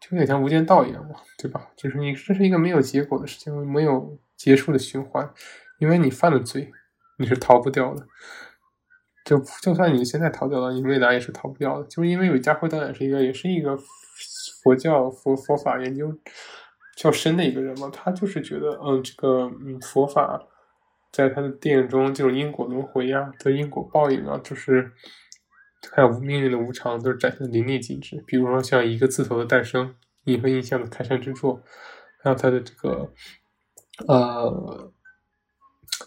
就有点像无间道一样嘛，对吧？就是你这是一个没有结果的事情，没有结束的循环，因为你犯了罪，你是逃不掉的。就就算你现在逃掉了，你未来也是逃不掉的。就是因为有家辉导演是一个，也是一个佛教佛佛法研究较深的一个人嘛，他就是觉得，嗯，这个嗯佛法。在他的电影中，这种因果轮回啊，的因果报应啊，就是还有命运的无常，都是展现的淋漓尽致。比如说像一个字头的诞生，银河印象的开山之作，还有他的这个呃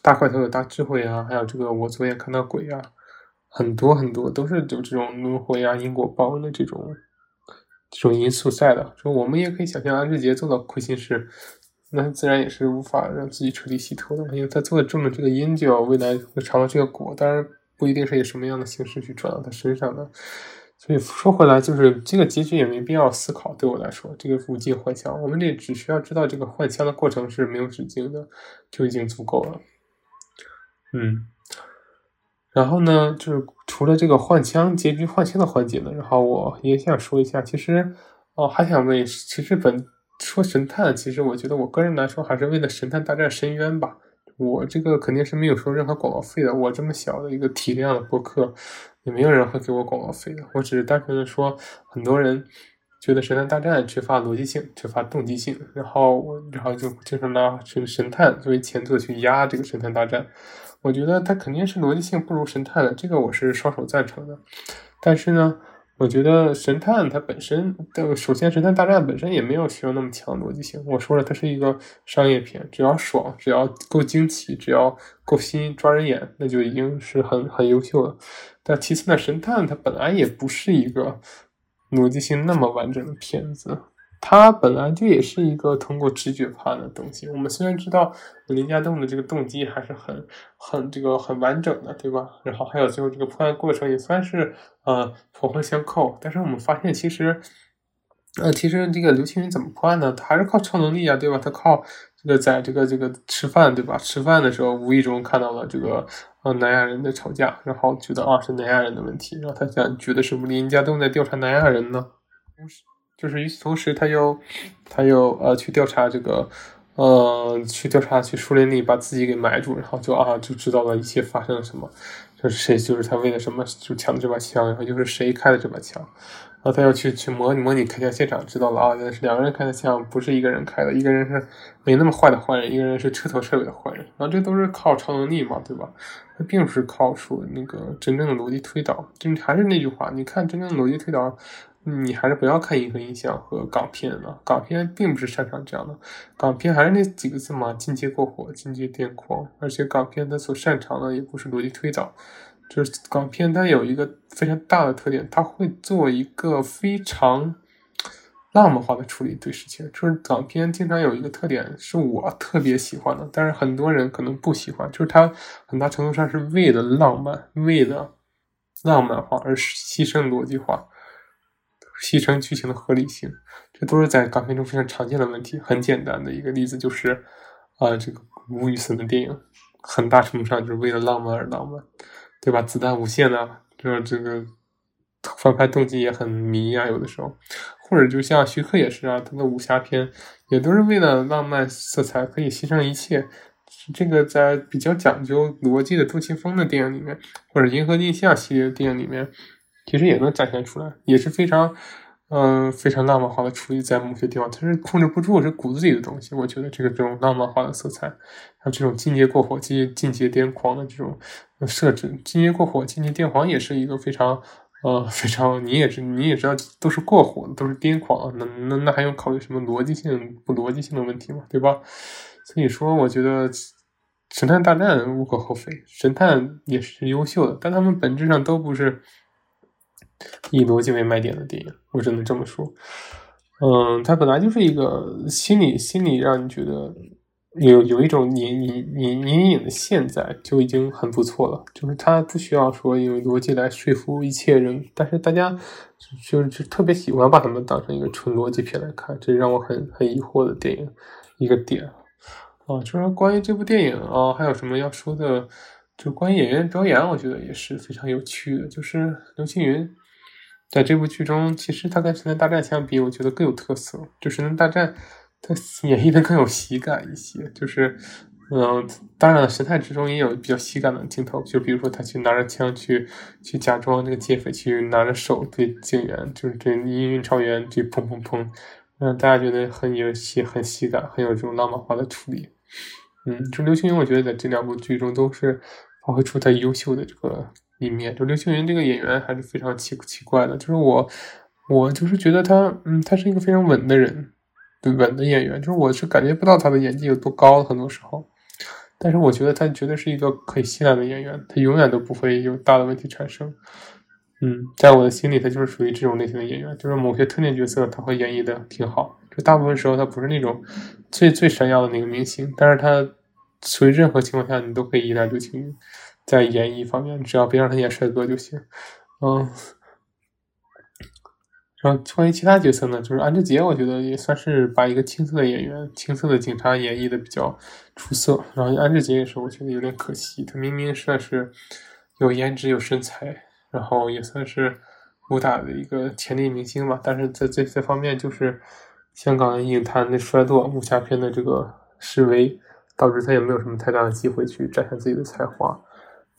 大块头有大智慧啊，还有这个我昨夜看到鬼啊，很多很多都是有这种轮回啊、因果报应的这种这种因素在的。说我们也可以想象安志杰做到亏心事，那自然也是无法让自己彻底洗脱的，因为他做的这么这个因，就要未来会尝到这个果，当然不一定是以什么样的形式去转到他身上的。所以说回来，就是这个结局也没必要思考。对我来说，这个无尽幻想，我们这只需要知道这个幻象的过程是没有止境的，就已经足够了。嗯，然后呢，就是除了这个换枪结局换枪的环节呢，然后我也想说一下，其实哦，还想问，其实本说神探，其实我觉得我个人来说还是为了神探大战深渊吧。我这个肯定是没有收任何广告费的，我这么小的一个体量的博客。也没有人会给我广告费的，我只是单纯的说，很多人觉得《神探大战》缺乏逻辑性，缺乏动机性，然后我然后就经常拿神神探作为前作去压这个《神探大战》，我觉得它肯定是逻辑性不如神探的，这个我是双手赞成的，但是呢。我觉得神探它本身的，首先神探大战本身也没有需要那么强逻辑性。我说了，它是一个商业片，只要爽，只要够惊奇，只要够新抓人眼，那就已经是很很优秀了。但其次呢，神探它本来也不是一个逻辑性那么完整的片子。它本来就也是一个通过直觉判的东西。我们虽然知道林家栋的这个动机还是很很这个很完整的，对吧？然后还有最后这个破案过程也算是呃环环相扣。但是我们发现，其实呃，其实这个刘青云怎么破案呢？他还是靠超能力啊，对吧？他靠这个在这个这个吃饭，对吧？吃饭的时候无意中看到了这个呃南亚人的吵架，然后觉得啊是南亚人的问题，然后他想觉得是不是林家栋在调查南亚人呢？不是。就是与此同时，他又，他又呃去调查这个，呃去调查去树林里把自己给埋住，然后就啊就知道了一切发生了什么，就是谁就是他为了什么就抢的这把枪，然后又是谁开的这把枪，然后他要去去模拟模拟开枪现场，知道了啊，原来是两个人开的枪，不是一个人开的，一个人是没那么坏的坏人，一个人是彻头彻尾的坏人，然后这都是靠超能力嘛，对吧？他并不是靠说那个真正的逻辑推导，就还是那句话，你看真正的逻辑推导。你还是不要看银河印象和港片了，港片并不是擅长这样的，港片还是那几个字嘛，进阶过火，进阶癫狂，而且港片它所擅长的也不是逻辑推导，就是港片它有一个非常大的特点，它会做一个非常浪漫化的处理对事情，就是港片经常有一个特点是我特别喜欢的，但是很多人可能不喜欢，就是它很大程度上是为了浪漫，为了浪漫化而牺牲逻辑化。牺牲剧情的合理性，这都是在港片中非常常见的问题。很简单的一个例子就是，啊，这个吴宇森的电影，很大程度上就是为了浪漫而浪漫，对吧？子弹无限啊，就是这个翻拍动机也很迷啊，有的时候，或者就像徐克也是啊，他的武侠片也都是为了浪漫色彩可以牺牲一切。这个在比较讲究逻辑的杜琪峰的电影里面，或者银河印象系列的电影里面。其实也能展现出来，也是非常，嗯，非常浪漫化的处理在某些地方，它是控制不住，是骨子里的东西。我觉得这个这种浪漫化的色彩，还有这种进阶过火、进进阶癫狂的这种设置，进阶过火、进阶癫狂也是一个非常，呃，非常你也是你也知道，都是过火的，都是癫狂，那那那还用考虑什么逻辑性不逻辑性的问题吗？对吧？所以说，我觉得神探大战无可厚非，神探也是优秀的，但他们本质上都不是。以逻辑为卖点的电影，我只能这么说。嗯，它本来就是一个心理心理让你觉得有有一种隐隐隐隐隐的现在就已经很不错了。就是它不需要说用逻辑来说服一切人，但是大家就是就特别喜欢把它们当成一个纯逻辑片来看，这让我很很疑惑的电影一个点啊。就是关于这部电影啊，还有什么要说的？就关于演员表演，我觉得也是非常有趣的。就是刘青云。在这部剧中，其实他跟《神探大战》相比，我觉得更有特色。就《神探大战》，他演绎的更有喜感一些。就是，嗯，当然，神探之中也有比较喜感的镜头，就比如说他去拿着枪去去假装那个劫匪，去拿着手对警员，就是这阴云超员去砰砰砰，让大家觉得很有喜很喜感，很有这种浪漫化的处理。嗯，就刘青云，我觉得在这两部剧中都是发挥出他优秀的这个。一面就刘青云这个演员还是非常奇奇怪的，就是我，我就是觉得他，嗯，他是一个非常稳的人，对稳的演员，就是我是感觉不到他的演技有多高，很多时候。但是我觉得他绝对是一个可以信赖的演员，他永远都不会有大的问题产生。嗯，在我的心里，他就是属于这种类型的演员，就是某些特定角色他会演绎的挺好。就大部分时候他不是那种最最闪耀的那个明星，但是他属于任何情况下你都可以依赖刘青云，在演绎方面，只要别让他演帅哥就行。嗯。然后关于其他角色呢，就是安志杰，我觉得也算是把一个青涩的演员、青涩的警察演绎的比较出色。然后安志杰也是，我觉得有点可惜，他明明算是有颜值、有身材，然后也算是武打的一个潜力明星吧，但是在这些方面，就是香港影坛的衰落、武侠片的这个示威，导致他也没有什么太大的机会去展现自己的才华。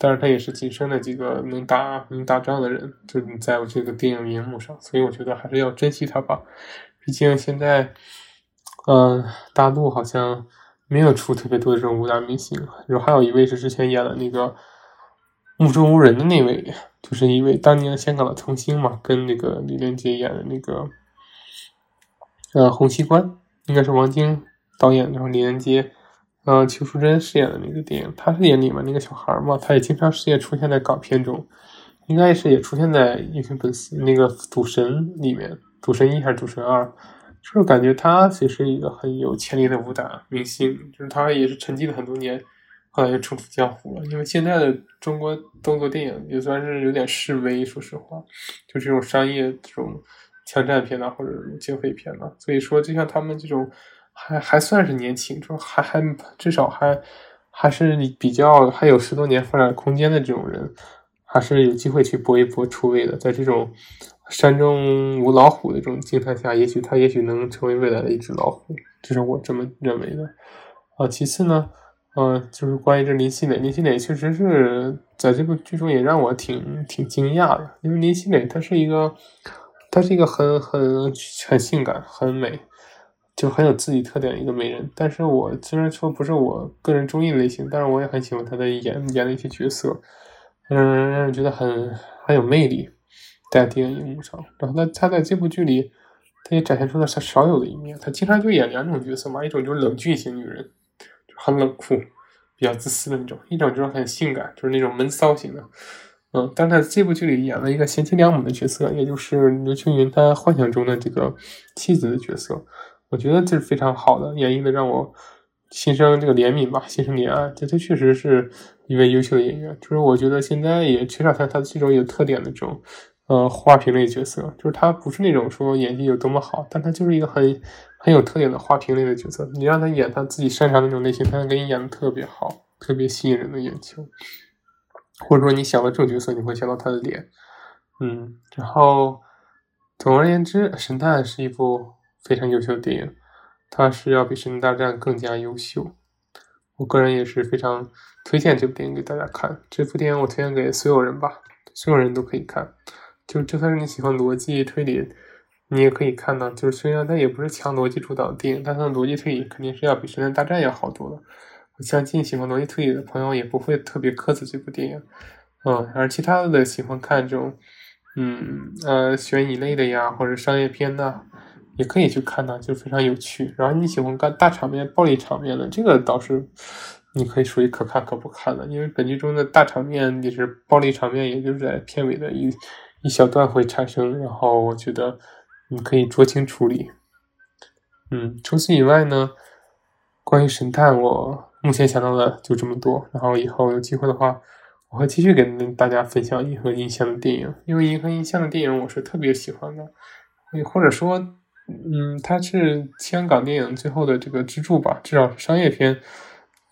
但是他也是仅剩的几个能打能打仗的人，就是在这个电影荧幕上，所以我觉得还是要珍惜他吧。毕竟现在，嗯，大陆好像没有出特别多的这种武打明星。然后还有一位是之前演了那个《目中无人》的那位，就是一位当年香港的童星嘛，跟那个李连杰演的那个，呃，《洪熙官》，应该是王晶导演，然后李连杰。呃，邱淑贞饰演的那个电影，她是演里面那个小孩嘛，她也经常饰演出现在港片中，应该是也出现在《英雄本色》那个《赌神》里面，《赌神一》还是《赌神二》，就是感觉她其实一个很有潜力的武打明星，就是她也是沉寂了很多年，后来又重出江湖了。因为现在的中国动作电影也算是有点式微，说实话，就这种商业这种枪战片呐，或者警匪片呐，所以说就像他们这种。还还算是年轻，就还还至少还还是比较还有十多年发展空间的这种人，还是有机会去搏一搏出位的。在这种山中无老虎的这种境态下，也许他也许能成为未来的一只老虎，这是我这么认为的。啊，其次呢，嗯，就是关于这林熙蕾，林熙蕾确实是在这部剧中也让我挺挺惊讶的，因为林熙蕾她是一个，她是一个很很很性感、很美。就很有自己特点的一个美人，但是我虽然说不是我个人中意的类型，但是我也很喜欢她的演演的一些角色，嗯，让人觉得很很有魅力，在电影荧幕上。然后她她在这部剧里，她也展现出了她少有的一面。她经常就演两种角色嘛，一种就是冷峻型女人，就很冷酷、比较自私的那种；一种就是很性感，就是那种闷骚型的。嗯，但在这部剧里演了一个贤妻良母的角色，也就是刘青云他幻想中的这个妻子的角色。我觉得这是非常好的演绎的，让我心生这个怜悯吧，心生怜爱。这他确实是一位优秀的演员。就是我觉得现在也缺少他他这种有特点的这种呃花瓶类角色，就是他不是那种说演技有多么好，但他就是一个很很有特点的花瓶类的角色。你让他演他自己擅长那种类型，他能给你演的特别好，特别吸引人的眼球。或者说你想到这种角色，你会想到他的脸。嗯，然后总而言之，《神探》是一部。非常优秀的电影，它是要比《神探大战》更加优秀。我个人也是非常推荐这部电影给大家看。这部电影我推荐给所有人吧，所有人都可以看。就就算是你喜欢逻辑推理，你也可以看呢。就是虽然它也不是强逻辑主导的电影，但它的逻辑推理肯定是要比《神探大战》要好多了。我相信喜欢逻辑推理的朋友也不会特别苛责这部电影。嗯，而其他的喜欢看这种，嗯呃悬疑类的呀，或者商业片的。也可以去看呢，就非常有趣。然后你喜欢看大场面、暴力场面的，这个倒是你可以属于可看可不看的。因为本剧中的大场面也是暴力场面，也就是在片尾的一一小段会产生。然后我觉得你可以酌情处理。嗯，除此以外呢，关于神探，我目前想到的就这么多。然后以后有机会的话，我会继续跟大家分享银河印象的电影，因为银河印象的电影我是特别喜欢的，或者说。嗯，它是香港电影最后的这个支柱吧，至少是商业片。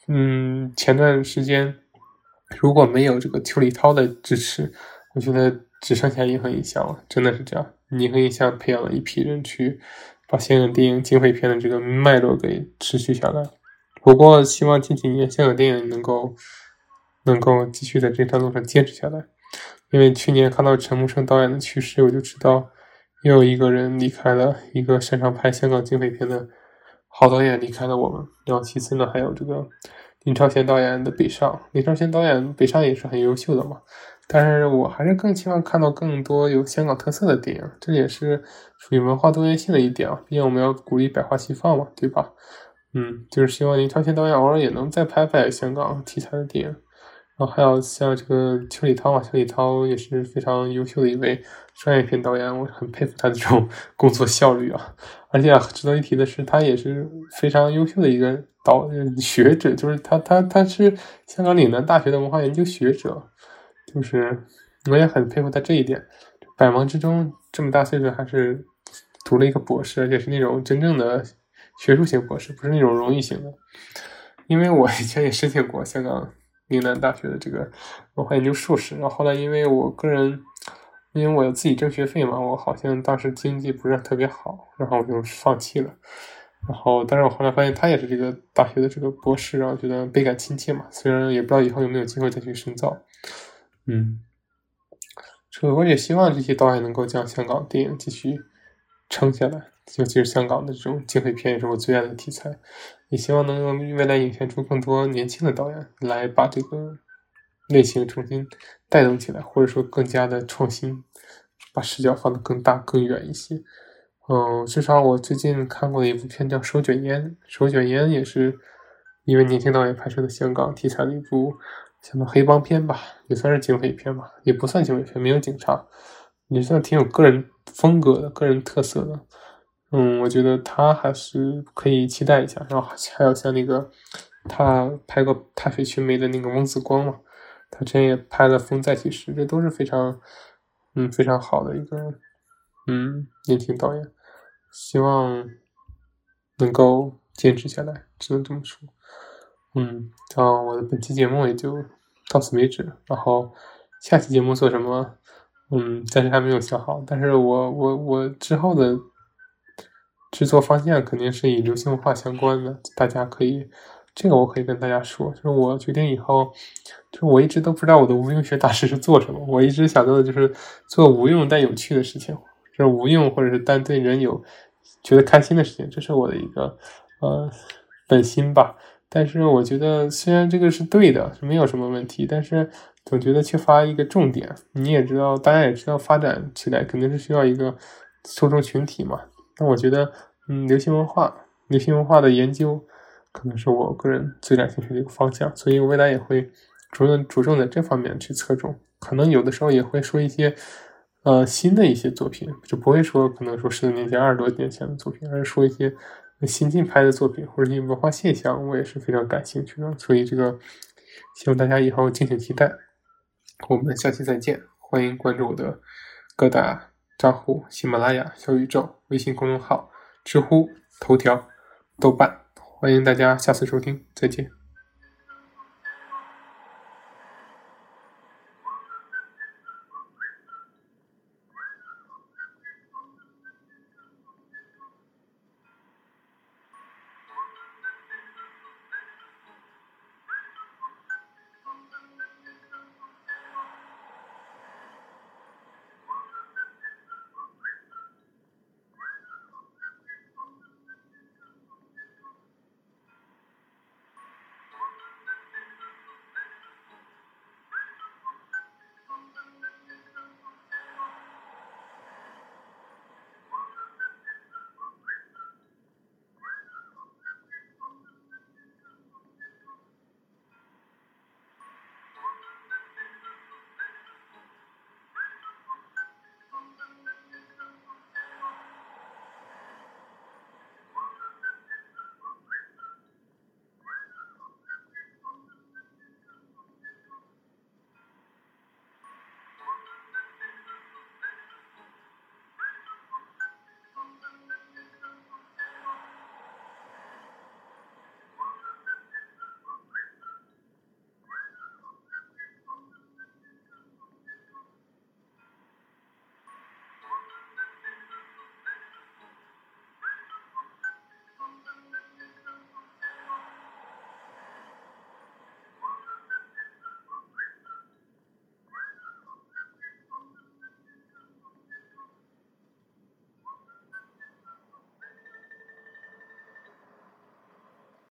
嗯，前段时间如果没有这个邱礼涛的支持，我觉得只剩下银河影像了，真的是这样。银河影像培养了一批人去把香港电影警匪片的这个脉络给持续下来。不过，希望近几年香港电影能够能够继续在这条路上坚持下来，因为去年看到陈木胜导演的去世，我就知道。又有一个人离开了，一个擅长拍香港警匪片的好导演离开了我们。然后其次呢，还有这个林超贤导演的《北上》。林超贤导演《北上》也是很优秀的嘛。但是我还是更希望看到更多有香港特色的电影，这也是属于文化多元性的一点啊。毕竟我们要鼓励百花齐放嘛，对吧？嗯，就是希望林超贤导演偶尔也能再拍拍香港题材的电影。然后还有像这个邱礼涛啊，邱礼涛也是非常优秀的一位商业片导演，我很佩服他的这种工作效率啊。而且值得一提的是，他也是非常优秀的一个导学者，就是他他他是香港岭南大学的文化研究学者，就是我也很佩服他这一点。百忙之中这么大岁数还是读了一个博士，而且是那种真正的学术型博士，不是那种荣誉型的。因为我以前也申请过香港。岭南大学的这个文化研究硕士，然后后来因为我个人，因为我自己挣学费嘛，我好像当时经济不是特别好，然后我就放弃了。然后，但是我后来发现他也是这个大学的这个博士，然后觉得倍感亲切嘛。虽然也不知道以后有没有机会再去深造，嗯，所以我也希望这些导演能够将香港电影继续撑下来，尤其是香港的这种警匪片也是我最爱的题材。也希望能够未来引现出更多年轻的导演来把这个类型重新带动起来，或者说更加的创新，把视角放得更大更远一些。嗯，至少我最近看过的一部片叫《手卷烟》，《手卷烟》也是一位年轻导演拍摄的香港题材的一部像黑帮片吧，也算是警匪片吧，也不算警匪片，没有警察，也算挺有个人风格的、个人特色的。嗯，我觉得他还是可以期待一下。然后还有像那个，他拍过《踏雪寻梅》的那个翁子光嘛，他之前也拍了《风再起时》，这都是非常，嗯，非常好的一个，嗯，年轻导演。希望能够坚持下来，只能这么说。嗯，然后我的本期节目也就到此为止。然后下期节目做什么？嗯，暂时还没有想好。但是我我我之后的。制作方向肯定是以流行文化相关的，大家可以，这个我可以跟大家说，就是我决定以后，就是我一直都不知道我的无用学大师是做什么，我一直想做的就是做无用但有趣的事情，就是无用或者是但对人有觉得开心的事情，这是我的一个呃本心吧。但是我觉得虽然这个是对的，是没有什么问题，但是总觉得缺乏一个重点。你也知道，大家也知道，发展起来肯定是需要一个受众群体嘛。那我觉得，嗯，流行文化、流行文化的研究，可能是我个人最感兴趣的一个方向，所以我未来也会着重着重在这方面去侧重。可能有的时候也会说一些，呃，新的一些作品，就不会说可能说十多年前、二十多年前的作品，而是说一些新近拍的作品或者一些文化现象，我也是非常感兴趣的。所以这个，希望大家以后敬请期待。我们下期再见，欢迎关注我的各大。账户：喜马拉雅、小宇宙、微信公众号、知乎、头条、豆瓣，欢迎大家下次收听，再见。